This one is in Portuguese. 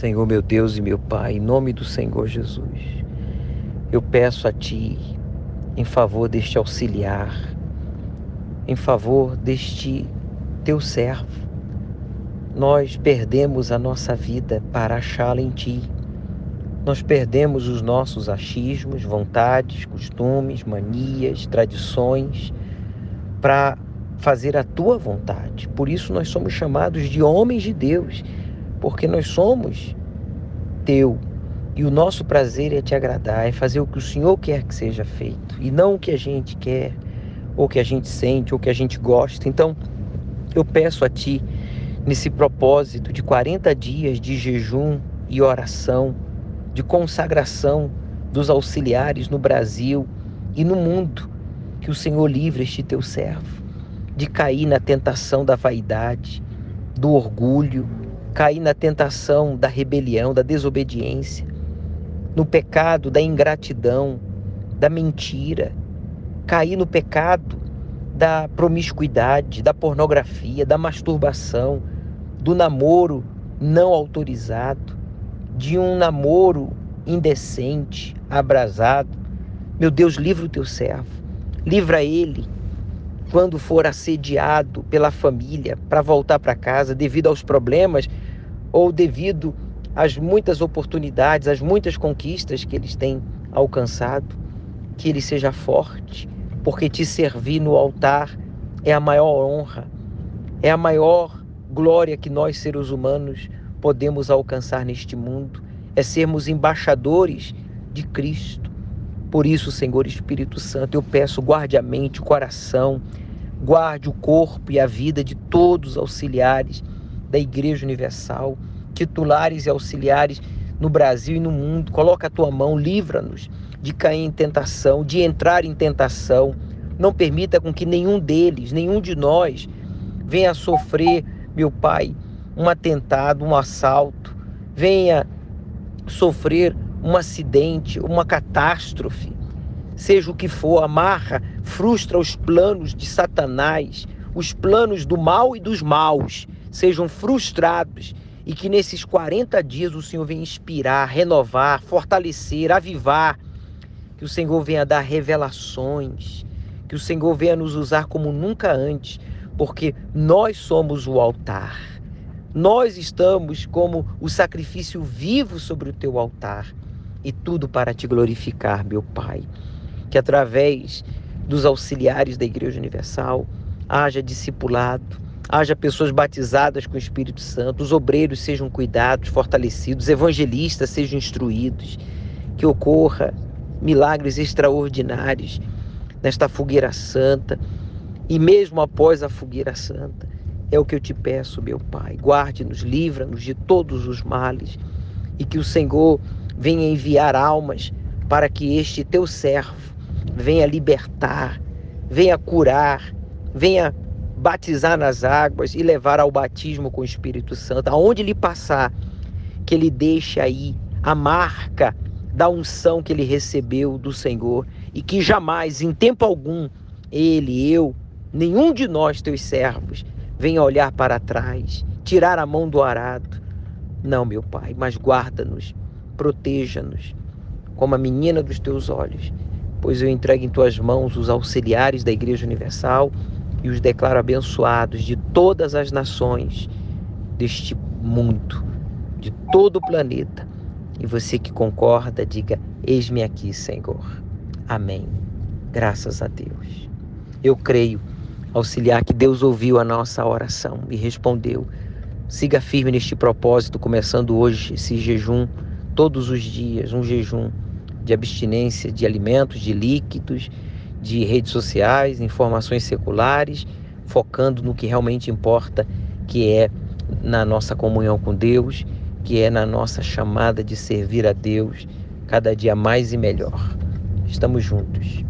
Senhor meu Deus e meu Pai, em nome do Senhor Jesus, eu peço a Ti em favor deste auxiliar, em favor deste teu servo. Nós perdemos a nossa vida para achá-la em Ti. Nós perdemos os nossos achismos, vontades, costumes, manias, tradições para fazer a tua vontade. Por isso nós somos chamados de homens de Deus, porque nós somos teu. E o nosso prazer é te agradar, é fazer o que o Senhor quer que seja feito, e não o que a gente quer, ou que a gente sente, ou que a gente gosta. Então, eu peço a ti, nesse propósito de 40 dias de jejum e oração, de consagração dos auxiliares no Brasil e no mundo, que o Senhor livre este teu servo de cair na tentação da vaidade, do orgulho, cair na tentação da rebelião, da desobediência, no pecado da ingratidão, da mentira, cair no pecado da promiscuidade, da pornografia, da masturbação, do namoro não autorizado, de um namoro indecente, abrasado. Meu Deus, livra o teu servo, livra ele quando for assediado pela família para voltar para casa devido aos problemas ou devido às muitas oportunidades, às muitas conquistas que eles têm alcançado, que ele seja forte, porque te servir no altar é a maior honra, é a maior glória que nós seres humanos podemos alcançar neste mundo, é sermos embaixadores de Cristo por isso, Senhor Espírito Santo, eu peço, guarde a mente, o coração, guarde o corpo e a vida de todos os auxiliares da Igreja Universal, titulares e auxiliares no Brasil e no mundo. Coloca a tua mão, livra-nos de cair em tentação, de entrar em tentação. Não permita com que nenhum deles, nenhum de nós, venha sofrer, meu Pai, um atentado, um assalto, venha sofrer um acidente, uma catástrofe, seja o que for, amarra, frustra os planos de Satanás, os planos do mal e dos maus sejam frustrados e que nesses 40 dias o Senhor venha inspirar, renovar, fortalecer, avivar, que o Senhor venha dar revelações, que o Senhor venha nos usar como nunca antes, porque nós somos o altar. Nós estamos como o sacrifício vivo sobre o teu altar e tudo para te glorificar, meu Pai. Que através dos auxiliares da Igreja Universal haja discipulado, haja pessoas batizadas com o Espírito Santo, os obreiros sejam cuidados, fortalecidos, evangelistas sejam instruídos, que ocorra milagres extraordinários nesta fogueira santa e mesmo após a fogueira santa. É o que eu te peço, meu Pai. Guarde-nos, livra-nos de todos os males e que o Senhor venha enviar almas para que este teu servo venha libertar, venha curar, venha batizar nas águas e levar ao batismo com o Espírito Santo. Aonde ele passar, que ele deixe aí a marca da unção que ele recebeu do Senhor e que jamais, em tempo algum, ele, eu, nenhum de nós, teus servos, venha olhar para trás, tirar a mão do arado. Não, meu Pai, mas guarda-nos proteja-nos como a menina dos teus olhos, pois eu entrego em tuas mãos os auxiliares da Igreja Universal e os declaro abençoados de todas as nações deste mundo, de todo o planeta. E você que concorda, diga: Eis-me aqui, Senhor. Amém. Graças a Deus. Eu creio, auxiliar, que Deus ouviu a nossa oração e respondeu. Siga firme neste propósito, começando hoje esse jejum todos os dias um jejum de abstinência de alimentos, de líquidos, de redes sociais, informações seculares, focando no que realmente importa, que é na nossa comunhão com Deus, que é na nossa chamada de servir a Deus cada dia mais e melhor. Estamos juntos.